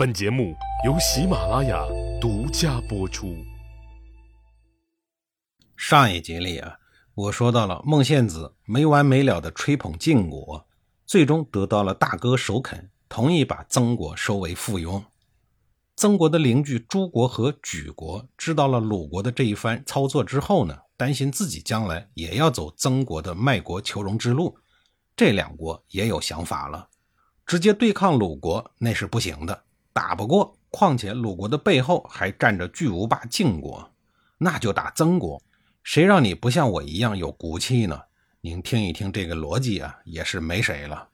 本节目由喜马拉雅独家播出。上一集里啊，我说到了孟献子没完没了的吹捧晋国，最终得到了大哥首肯，同意把曾国收为附庸。曾国的邻居朱国和莒国知道了鲁国的这一番操作之后呢，担心自己将来也要走曾国的卖国求荣之路，这两国也有想法了，直接对抗鲁国那是不行的。打不过，况且鲁国的背后还站着巨无霸晋国，那就打曾国。谁让你不像我一样有骨气呢？您听一听这个逻辑啊，也是没谁了。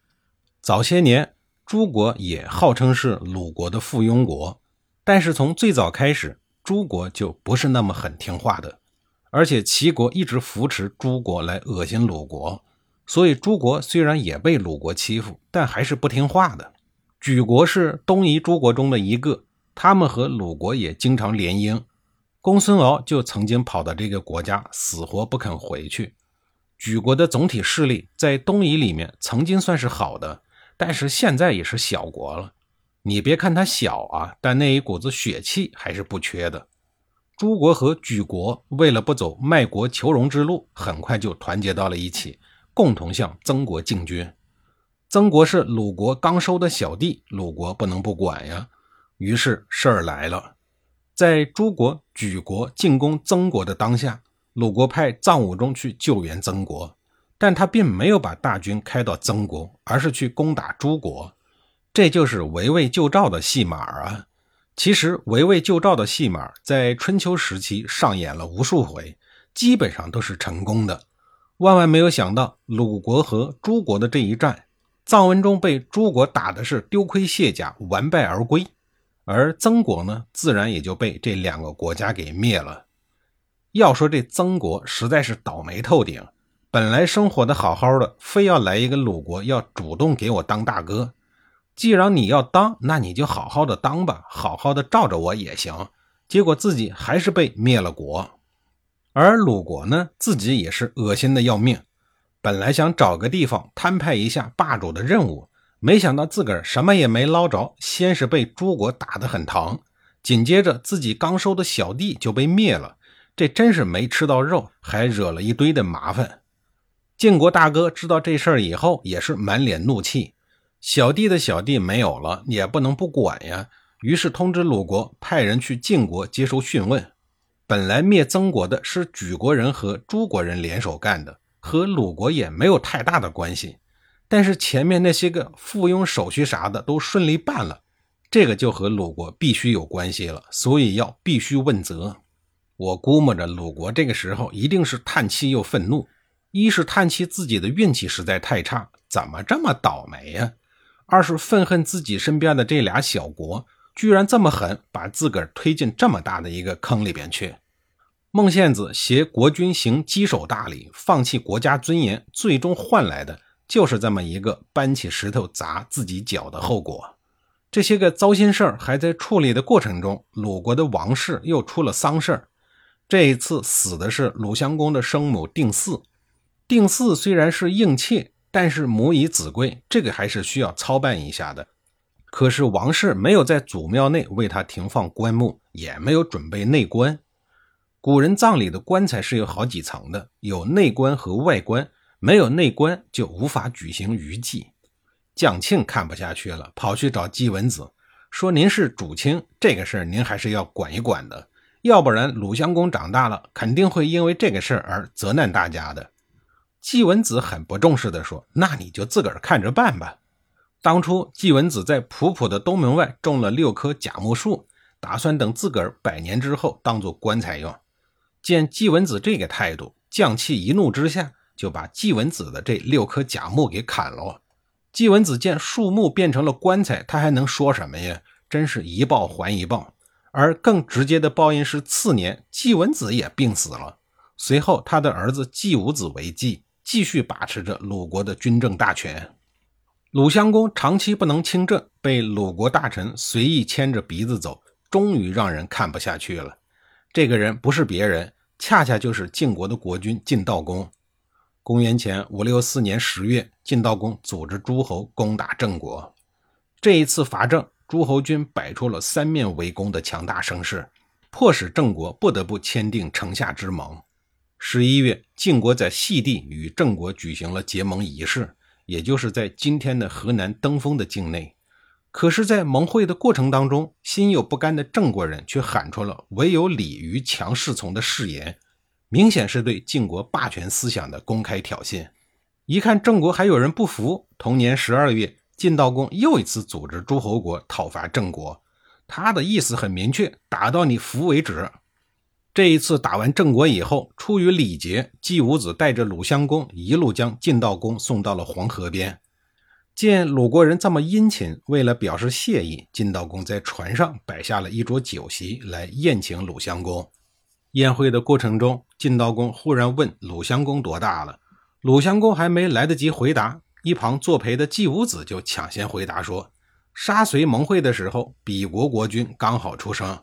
早些年，诸国也号称是鲁国的附庸国，但是从最早开始，诸国就不是那么很听话的，而且齐国一直扶持诸国来恶心鲁国，所以诸国虽然也被鲁国欺负，但还是不听话的。莒国是东夷诸国中的一个，他们和鲁国也经常联姻。公孙敖就曾经跑到这个国家，死活不肯回去。莒国的总体势力在东夷里面曾经算是好的，但是现在也是小国了。你别看它小啊，但那一股子血气还是不缺的。诸国和莒国为了不走卖国求荣之路，很快就团结到了一起，共同向曾国进军。曾国是鲁国刚收的小弟，鲁国不能不管呀。于是事儿来了，在诸国、莒国进攻曾国的当下，鲁国派臧武中去救援曾国，但他并没有把大军开到曾国，而是去攻打诸国。这就是围魏救赵的戏码啊！其实围魏救赵的戏码在春秋时期上演了无数回，基本上都是成功的。万万没有想到，鲁国和诸国的这一战。臧文忠被诸国打的是丢盔卸甲，完败而归，而曾国呢，自然也就被这两个国家给灭了。要说这曾国实在是倒霉透顶，本来生活的好好的，非要来一个鲁国要主动给我当大哥。既然你要当，那你就好好的当吧，好好的罩着我也行。结果自己还是被灭了国，而鲁国呢，自己也是恶心的要命。本来想找个地方摊派一下霸主的任务，没想到自个儿什么也没捞着，先是被诸国打得很疼，紧接着自己刚收的小弟就被灭了，这真是没吃到肉，还惹了一堆的麻烦。晋国大哥知道这事儿以后，也是满脸怒气，小弟的小弟没有了，也不能不管呀，于是通知鲁国派人去晋国接受讯问。本来灭曾国的是莒国人和诸国人联手干的。和鲁国也没有太大的关系，但是前面那些个附庸手续啥的都顺利办了，这个就和鲁国必须有关系了，所以要必须问责。我估摸着鲁国这个时候一定是叹气又愤怒，一是叹气自己的运气实在太差，怎么这么倒霉呀？二是愤恨自己身边的这俩小国居然这么狠，把自个儿推进这么大的一个坑里边去。孟献子携国君行稽首大礼，放弃国家尊严，最终换来的就是这么一个搬起石头砸自己脚的后果。这些个糟心事儿还在处理的过程中，鲁国的王室又出了丧事儿。这一次死的是鲁襄公的生母定嗣。定嗣虽然是应妾，但是母以子贵，这个还是需要操办一下的。可是王室没有在祖庙内为他停放棺木，也没有准备内棺。古人葬礼的棺材是有好几层的，有内棺和外棺，没有内棺就无法举行余祭。蒋庆看不下去了，跑去找季文子，说：“您是主卿，这个事儿您还是要管一管的，要不然鲁襄公长大了肯定会因为这个事儿而责难大家的。”季文子很不重视地说：“那你就自个儿看着办吧。”当初季文子在普普的东门外种了六棵假木树，打算等自个儿百年之后当做棺材用。见季文子这个态度，将气一怒之下，就把季文子的这六棵假木给砍了。季文子见树木变成了棺材，他还能说什么呀？真是一报还一报。而更直接的报应是，次年季文子也病死了。随后，他的儿子季武子为继，继续把持着鲁国的军政大权。鲁襄公长期不能亲政，被鲁国大臣随意牵着鼻子走，终于让人看不下去了。这个人不是别人。恰恰就是晋国的国君晋悼公。公元前五六四年十月，晋悼公组织诸侯攻打郑国。这一次伐郑，诸侯军摆出了三面围攻的强大声势，迫使郑国不得不签订城下之盟。十一月，晋国在细地与郑国举行了结盟仪式，也就是在今天的河南登封的境内。可是，在盟会的过程当中，心有不甘的郑国人却喊出了“唯有礼于强势从”的誓言，明显是对晋国霸权思想的公开挑衅。一看郑国还有人不服，同年十二月，晋悼公又一次组织诸侯国讨伐郑国。他的意思很明确，打到你服为止。这一次打完郑国以后，出于礼节，季武子带着鲁襄公一路将晋悼公送到了黄河边。见鲁国人这么殷勤，为了表示谢意，晋悼公在船上摆下了一桌酒席来宴请鲁襄公。宴会的过程中，晋悼公忽然问鲁襄公多大了。鲁襄公还没来得及回答，一旁作陪的季武子就抢先回答说：“杀随盟会的时候，比国国君刚好出生。”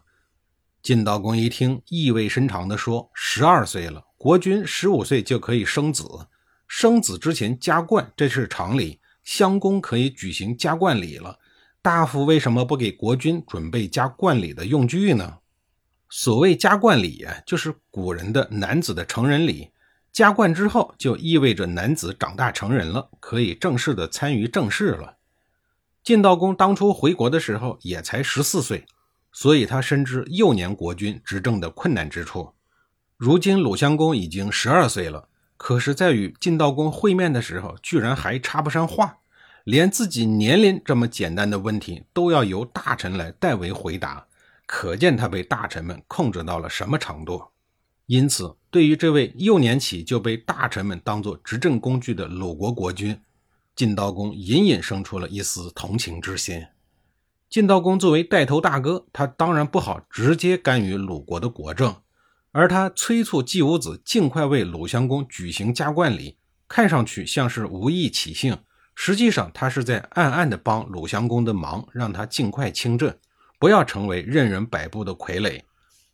晋悼公一听，意味深长地说：“十二岁了，国君十五岁就可以生子，生子之前加冠，这是常理。襄公可以举行加冠礼了，大夫为什么不给国君准备加冠礼的用具呢？所谓加冠礼啊，就是古人的男子的成人礼。”加冠之后，就意味着男子长大成人了，可以正式的参与政事了。晋悼公当初回国的时候也才十四岁，所以他深知幼年国君执政的困难之处。如今鲁襄公已经十二岁了，可是，在与晋悼公会面的时候，居然还插不上话，连自己年龄这么简单的问题都要由大臣来代为回答，可见他被大臣们控制到了什么程度。因此，对于这位幼年起就被大臣们当作执政工具的鲁国国君，晋悼公隐隐生出了一丝同情之心。晋悼公作为带头大哥，他当然不好直接干预鲁国的国政，而他催促季武子尽快为鲁襄公举行加冠礼，看上去像是无意起兴，实际上他是在暗暗地帮鲁襄公的忙，让他尽快亲政，不要成为任人摆布的傀儡。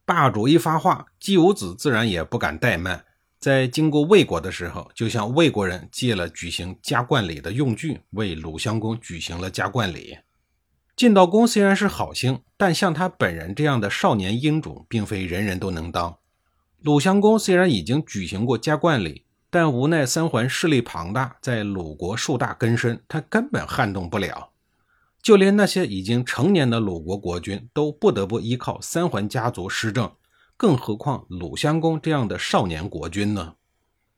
霸主一发话，季武子自然也不敢怠慢，在经过魏国的时候，就向魏国人借了举行加冠礼的用具，为鲁襄公举行了加冠礼。晋悼公虽然是好心，但像他本人这样的少年英主，并非人人都能当。鲁襄公虽然已经举行过加冠礼，但无奈三桓势力庞大，在鲁国树大根深，他根本撼动不了。就连那些已经成年的鲁国国君都不得不依靠三桓家族施政，更何况鲁襄公这样的少年国君呢？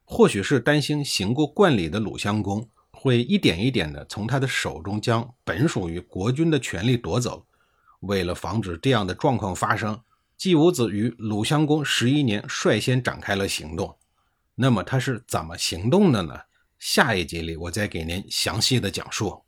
或许是担心行过冠礼的鲁襄公会一点一点的从他的手中将本属于国君的权力夺走。为了防止这样的状况发生，季武子于鲁襄公十一年率先展开了行动。那么他是怎么行动的呢？下一集里我再给您详细的讲述。